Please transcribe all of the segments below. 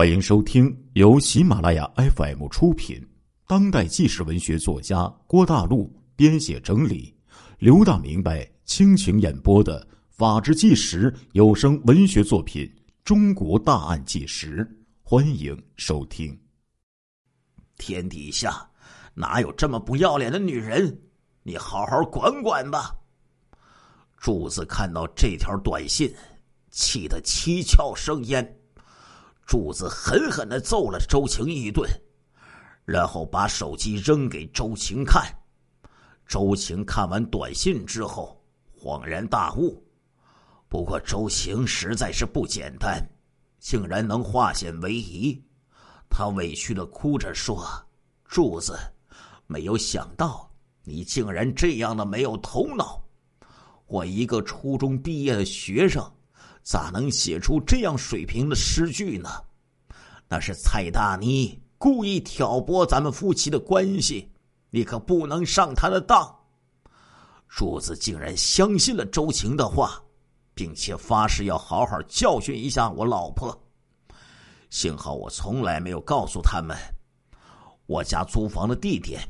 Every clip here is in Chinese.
欢迎收听由喜马拉雅 FM 出品、当代纪实文学作家郭大陆编写整理、刘大明白倾情演播的《法制纪实》有声文学作品《中国大案纪实》，欢迎收听。天底下哪有这么不要脸的女人？你好好管管吧。柱子看到这条短信，气得七窍生烟。柱子狠狠的揍了周晴一顿，然后把手机扔给周晴看。周晴看完短信之后，恍然大悟。不过周晴实在是不简单，竟然能化险为夷。他委屈的哭着说：“柱子，没有想到你竟然这样的没有头脑。我一个初中毕业的学生。”咋能写出这样水平的诗句呢？那是蔡大妮故意挑拨咱们夫妻的关系，你可不能上他的当。柱子竟然相信了周晴的话，并且发誓要好好教训一下我老婆。幸好我从来没有告诉他们我家租房的地点，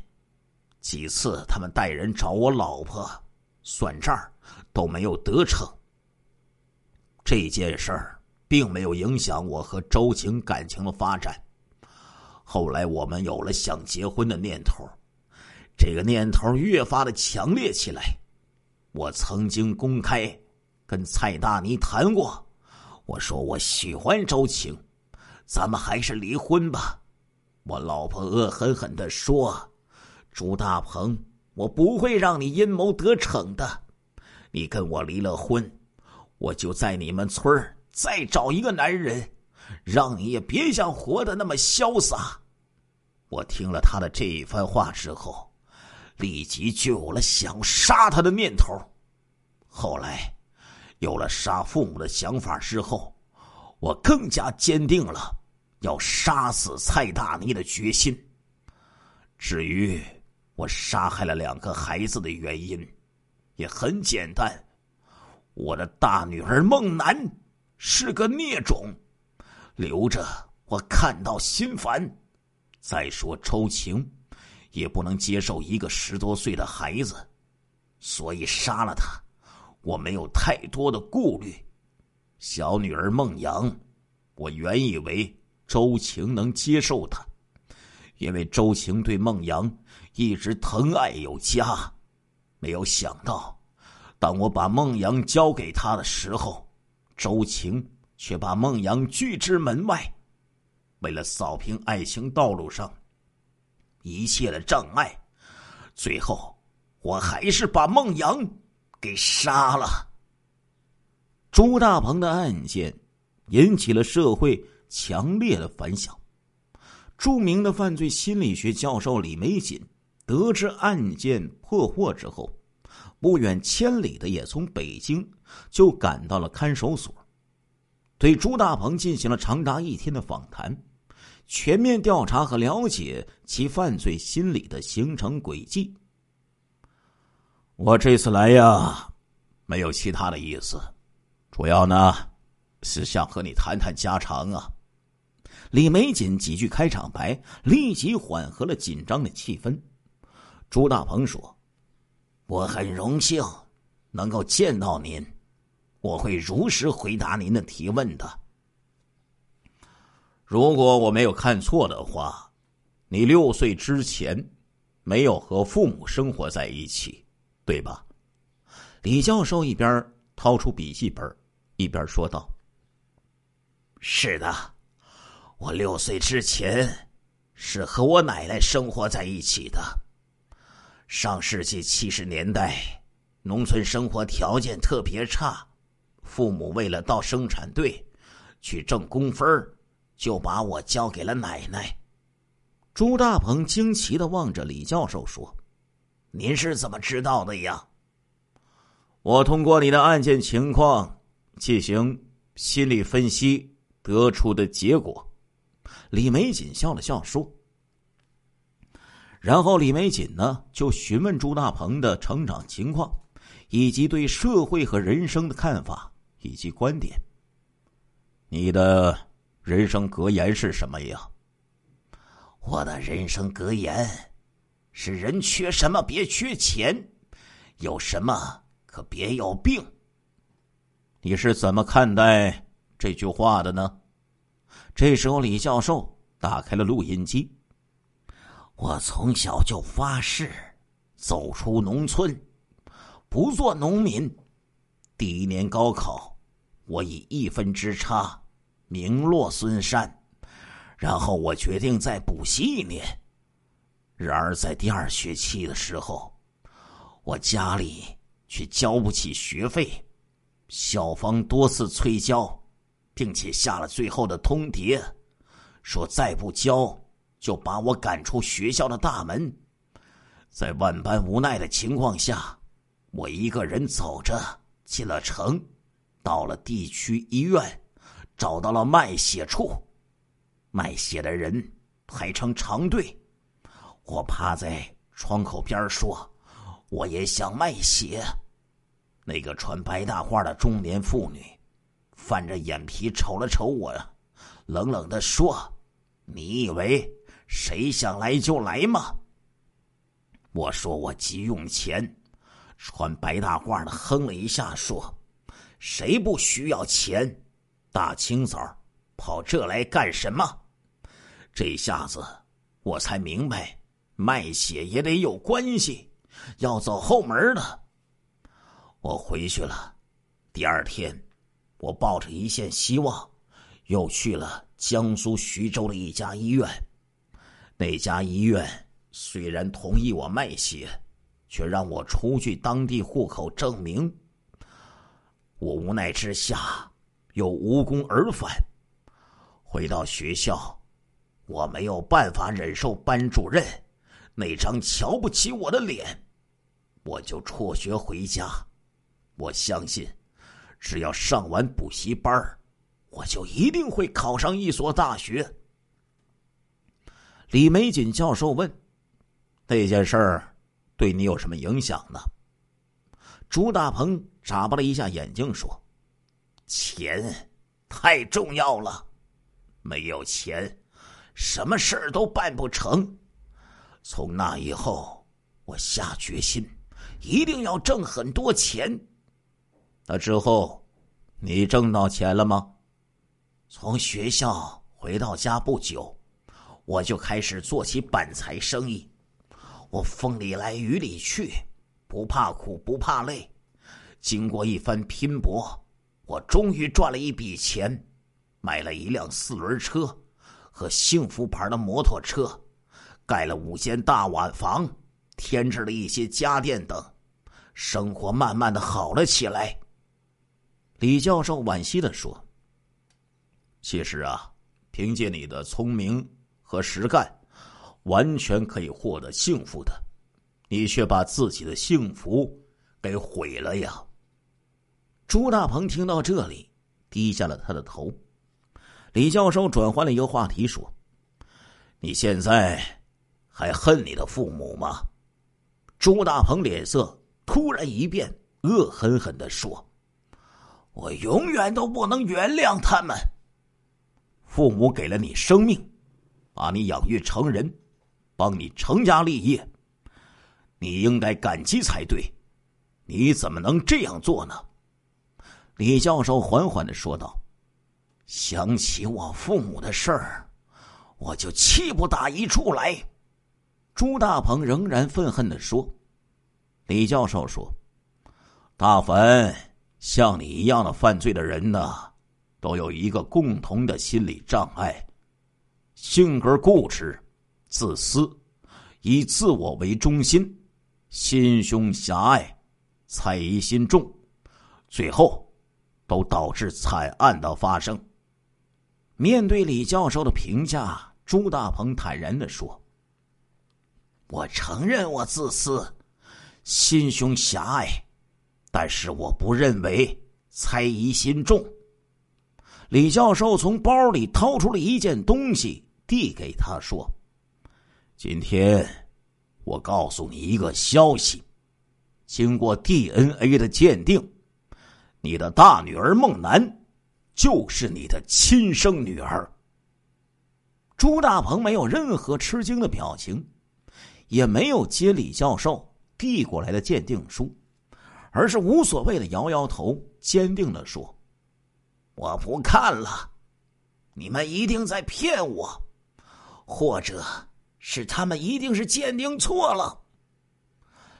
几次他们带人找我老婆算账都没有得逞。这件事儿并没有影响我和周晴感情的发展。后来我们有了想结婚的念头，这个念头越发的强烈起来。我曾经公开跟蔡大妮谈过，我说我喜欢周晴，咱们还是离婚吧。我老婆恶狠狠的说：“朱大鹏，我不会让你阴谋得逞的，你跟我离了婚。”我就在你们村再找一个男人，让你也别想活得那么潇洒。我听了他的这一番话之后，立即就有了想杀他的念头。后来，有了杀父母的想法之后，我更加坚定了要杀死蔡大妮的决心。至于我杀害了两个孩子的原因，也很简单。我的大女儿孟楠是个孽种，留着我看到心烦。再说周晴，也不能接受一个十多岁的孩子，所以杀了他。我没有太多的顾虑。小女儿孟阳，我原以为周晴能接受她，因为周晴对孟阳一直疼爱有加，没有想到。当我把孟阳交给他的时候，周晴却把孟阳拒之门外。为了扫平爱情道路上一切的障碍，最后我还是把孟阳给杀了。朱大鹏的案件引起了社会强烈的反响。著名的犯罪心理学教授李玫瑾得知案件破获之后。不远千里的也从北京就赶到了看守所，对朱大鹏进行了长达一天的访谈，全面调查和了解其犯罪心理的形成轨迹。我这次来呀，没有其他的意思，主要呢是想和你谈谈家常啊。李玫瑾几句开场白立即缓和了紧张的气氛。朱大鹏说。我很荣幸能够见到您，我会如实回答您的提问的。如果我没有看错的话，你六岁之前没有和父母生活在一起，对吧？李教授一边掏出笔记本，一边说道：“是的，我六岁之前是和我奶奶生活在一起的。”上世纪七十年代，农村生活条件特别差，父母为了到生产队去挣工分就把我交给了奶奶。朱大鹏惊奇的望着李教授说：“您是怎么知道的呀？”我通过你的案件情况进行心理分析得出的结果。李梅瑾笑了笑说。然后李玫瑾呢，就询问朱大鹏的成长情况，以及对社会和人生的看法以及观点。你的人生格言是什么呀？我的人生格言是：人缺什么别缺钱，有什么可别有病。你是怎么看待这句话的呢？这时候，李教授打开了录音机。我从小就发誓，走出农村，不做农民。第一年高考，我以一分之差名落孙山。然后我决定再补习一年，然而在第二学期的时候，我家里却交不起学费，校方多次催交，并且下了最后的通牒，说再不交就把我赶出学校的大门。在万般无奈的情况下，我一个人走着进了城，到了地区医院，找到了卖血处。卖血的人排成长队，我趴在窗口边说：“我也想卖血。”那个穿白大褂的中年妇女翻着眼皮瞅了瞅我，冷冷的说：“你以为谁想来就来吗？”我说：“我急用钱。”穿白大褂的哼了一下说：“谁不需要钱？大清早跑这来干什么？”这下子，我才明白，卖血也得有关系，要走后门的。我回去了。第二天，我抱着一线希望，又去了江苏徐州的一家医院。那家医院虽然同意我卖血，却让我出具当地户口证明。我无奈之下，又无功而返，回到学校。我没有办法忍受班主任那张瞧不起我的脸，我就辍学回家。我相信，只要上完补习班我就一定会考上一所大学。李玫瑾教授问：“那件事儿对你有什么影响呢？”朱大鹏眨巴了一下眼睛说：“钱太重要了，没有钱。”什么事儿都办不成。从那以后，我下决心，一定要挣很多钱。那之后，你挣到钱了吗？从学校回到家不久，我就开始做起板材生意。我风里来雨里去，不怕苦不怕累。经过一番拼搏，我终于赚了一笔钱，买了一辆四轮车。和幸福牌的摩托车，盖了五间大瓦房，添置了一些家电等，生活慢慢的好了起来。李教授惋惜的说：“其实啊，凭借你的聪明和实干，完全可以获得幸福的，你却把自己的幸福给毁了呀。”朱大鹏听到这里，低下了他的头。李教授转换了一个话题说：“你现在还恨你的父母吗？”朱大鹏脸色突然一变，恶狠狠的说：“我永远都不能原谅他们。父母给了你生命，把你养育成人，帮你成家立业，你应该感激才对。你怎么能这样做呢？”李教授缓缓的说道。想起我父母的事儿，我就气不打一处来。朱大鹏仍然愤恨的说：“李教授说，大凡像你一样的犯罪的人呢，都有一个共同的心理障碍，性格固执、自私，以自我为中心，心胸狭隘，猜疑心重，最后都导致惨案的发生。”面对李教授的评价，朱大鹏坦然的说：“我承认我自私，心胸狭隘，但是我不认为猜疑心重。”李教授从包里掏出了一件东西，递给他说：“今天我告诉你一个消息，经过 DNA 的鉴定，你的大女儿孟楠。”就是你的亲生女儿。朱大鹏没有任何吃惊的表情，也没有接李教授递过来的鉴定书，而是无所谓的摇摇头，坚定的说：“我不看了，你们一定在骗我，或者是他们一定是鉴定错了。”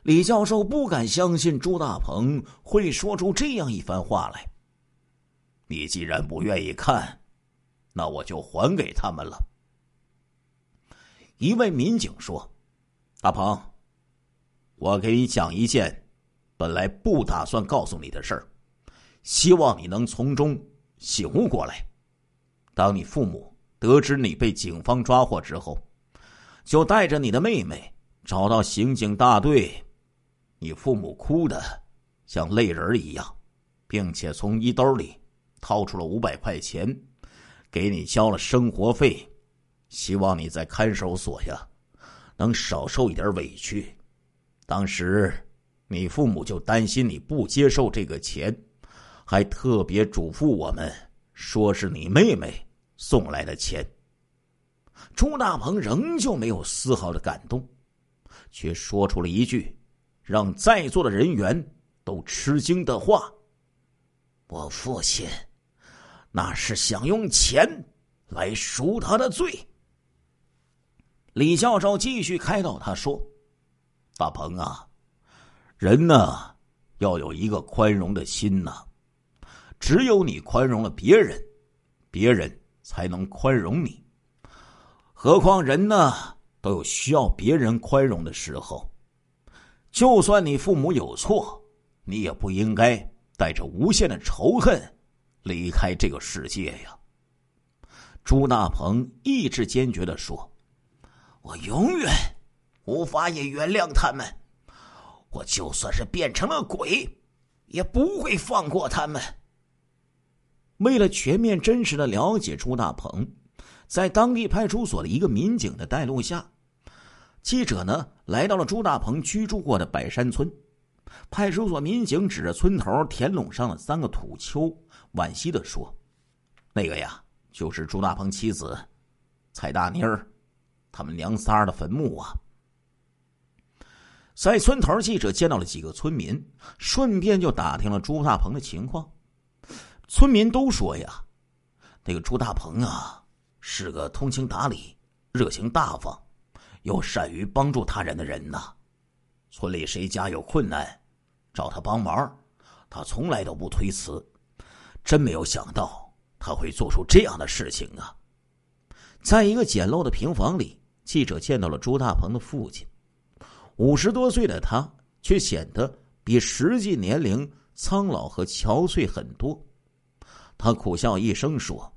李教授不敢相信朱大鹏会说出这样一番话来。你既然不愿意看，那我就还给他们了。一位民警说：“大鹏，我给你讲一件本来不打算告诉你的事儿，希望你能从中醒悟过来。当你父母得知你被警方抓获之后，就带着你的妹妹找到刑警大队。你父母哭的像泪人一样，并且从衣兜里掏出了五百块钱，给你交了生活费。”希望你在看守所呀，能少受一点委屈。当时你父母就担心你不接受这个钱，还特别嘱咐我们说是你妹妹送来的钱。朱大鹏仍旧没有丝毫的感动，却说出了一句让在座的人员都吃惊的话：“我父亲那是想用钱来赎他的罪。”李教授继续开导他说：“大鹏啊，人呢要有一个宽容的心呐。只有你宽容了别人，别人才能宽容你。何况人呢都有需要别人宽容的时候。就算你父母有错，你也不应该带着无限的仇恨离开这个世界呀。”朱大鹏意志坚决的说。我永远无法也原谅他们，我就算是变成了鬼，也不会放过他们。为了全面真实的了解朱大鹏，在当地派出所的一个民警的带路下，记者呢来到了朱大鹏居住过的百山村。派出所民警指着村头田垄上的三个土丘，惋惜的说：“那个呀，就是朱大鹏妻子蔡大妮儿。”他们娘仨的坟墓啊，在村头，记者见到了几个村民，顺便就打听了朱大鹏的情况。村民都说呀，那个朱大鹏啊，是个通情达理、热情大方，又善于帮助他人的人呐。村里谁家有困难，找他帮忙，他从来都不推辞。真没有想到他会做出这样的事情啊！在一个简陋的平房里。记者见到了朱大鹏的父亲，五十多岁的他却显得比实际年龄苍老和憔悴很多。他苦笑一声说：“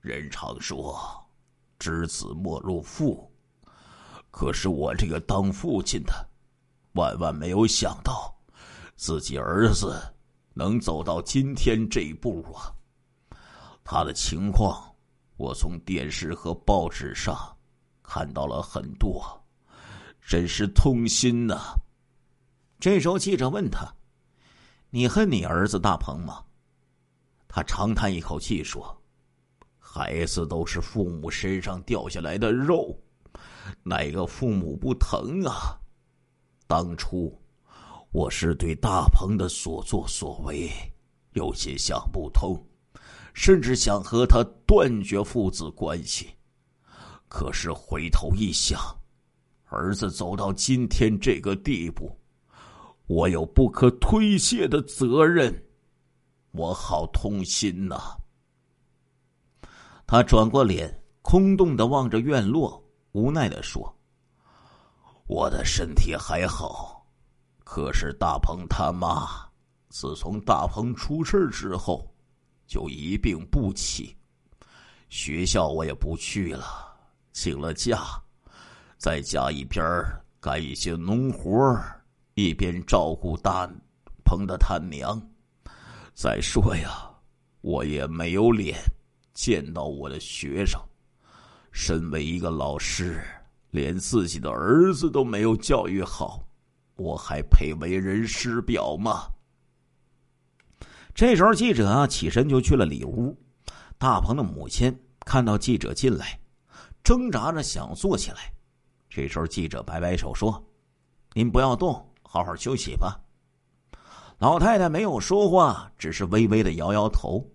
人常说，知子莫如父，可是我这个当父亲的，万万没有想到，自己儿子能走到今天这一步啊！他的情况。”我从电视和报纸上看到了很多，真是痛心呐。这时候，记者问他：“你恨你儿子大鹏吗？”他长叹一口气说：“孩子都是父母身上掉下来的肉，哪个父母不疼啊？当初我是对大鹏的所作所为有些想不通。”甚至想和他断绝父子关系，可是回头一想，儿子走到今天这个地步，我有不可推卸的责任，我好痛心呐。他转过脸，空洞的望着院落，无奈的说：“我的身体还好，可是大鹏他妈，自从大鹏出事之后。”就一病不起，学校我也不去了，请了假，在家一边干一些农活一边照顾大鹏的他娘。再说呀，我也没有脸见到我的学生。身为一个老师，连自己的儿子都没有教育好，我还配为人师表吗？这时候，记者啊起身就去了里屋。大鹏的母亲看到记者进来，挣扎着想坐起来。这时候，记者摆摆手说：“您不要动，好好休息吧。”老太太没有说话，只是微微的摇摇头，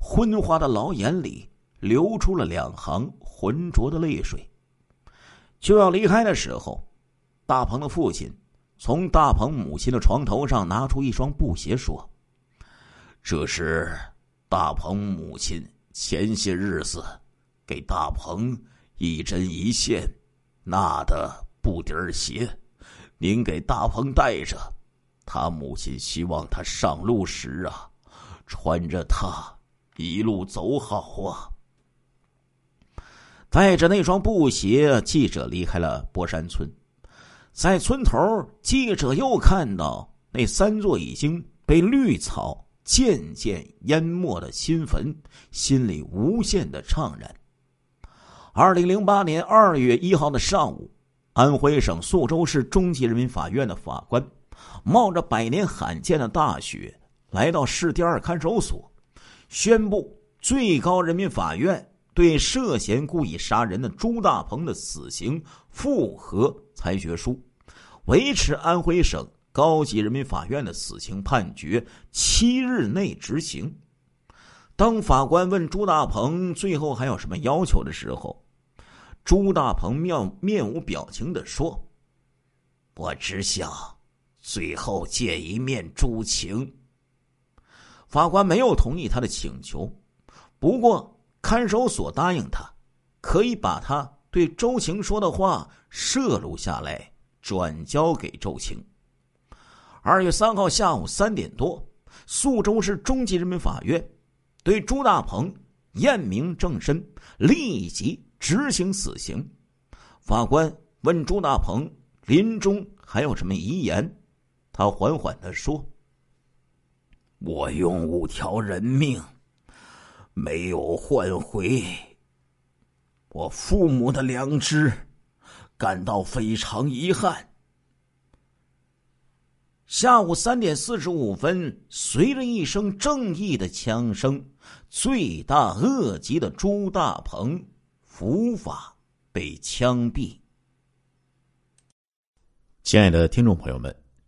昏花的老眼里流出了两行浑浊的泪水。就要离开的时候，大鹏的父亲从大鹏母亲的床头上拿出一双布鞋，说：“这是大鹏母亲前些日子给大鹏一针一线。”纳的布底儿鞋，您给大鹏带着。他母亲希望他上路时啊，穿着它一路走好啊。带着那双布鞋，记者离开了波山村。在村头，记者又看到那三座已经被绿草渐渐淹没的新坟，心里无限的怅然。二零零八年二月一号的上午，安徽省宿州市中级人民法院的法官冒着百年罕见的大雪，来到市第二看守所，宣布最高人民法院对涉嫌故意杀人的朱大鹏的死刑复核裁决书，维持安徽省高级人民法院的死刑判决七日内执行。当法官问朱大鹏最后还有什么要求的时候，朱大鹏面面无表情的说：“我只想最后见一面朱晴。”法官没有同意他的请求，不过看守所答应他，可以把他对周晴说的话摄录下来，转交给周晴。二月三号下午三点多，宿州市中级人民法院对朱大鹏验明正身，立即。执行死刑，法官问朱大鹏临终还有什么遗言？他缓缓的说：“我用五条人命，没有换回我父母的良知，感到非常遗憾。”下午三点四十五分，随着一声正义的枪声，罪大恶极的朱大鹏。伏法被枪毙。亲爱的听众朋友们，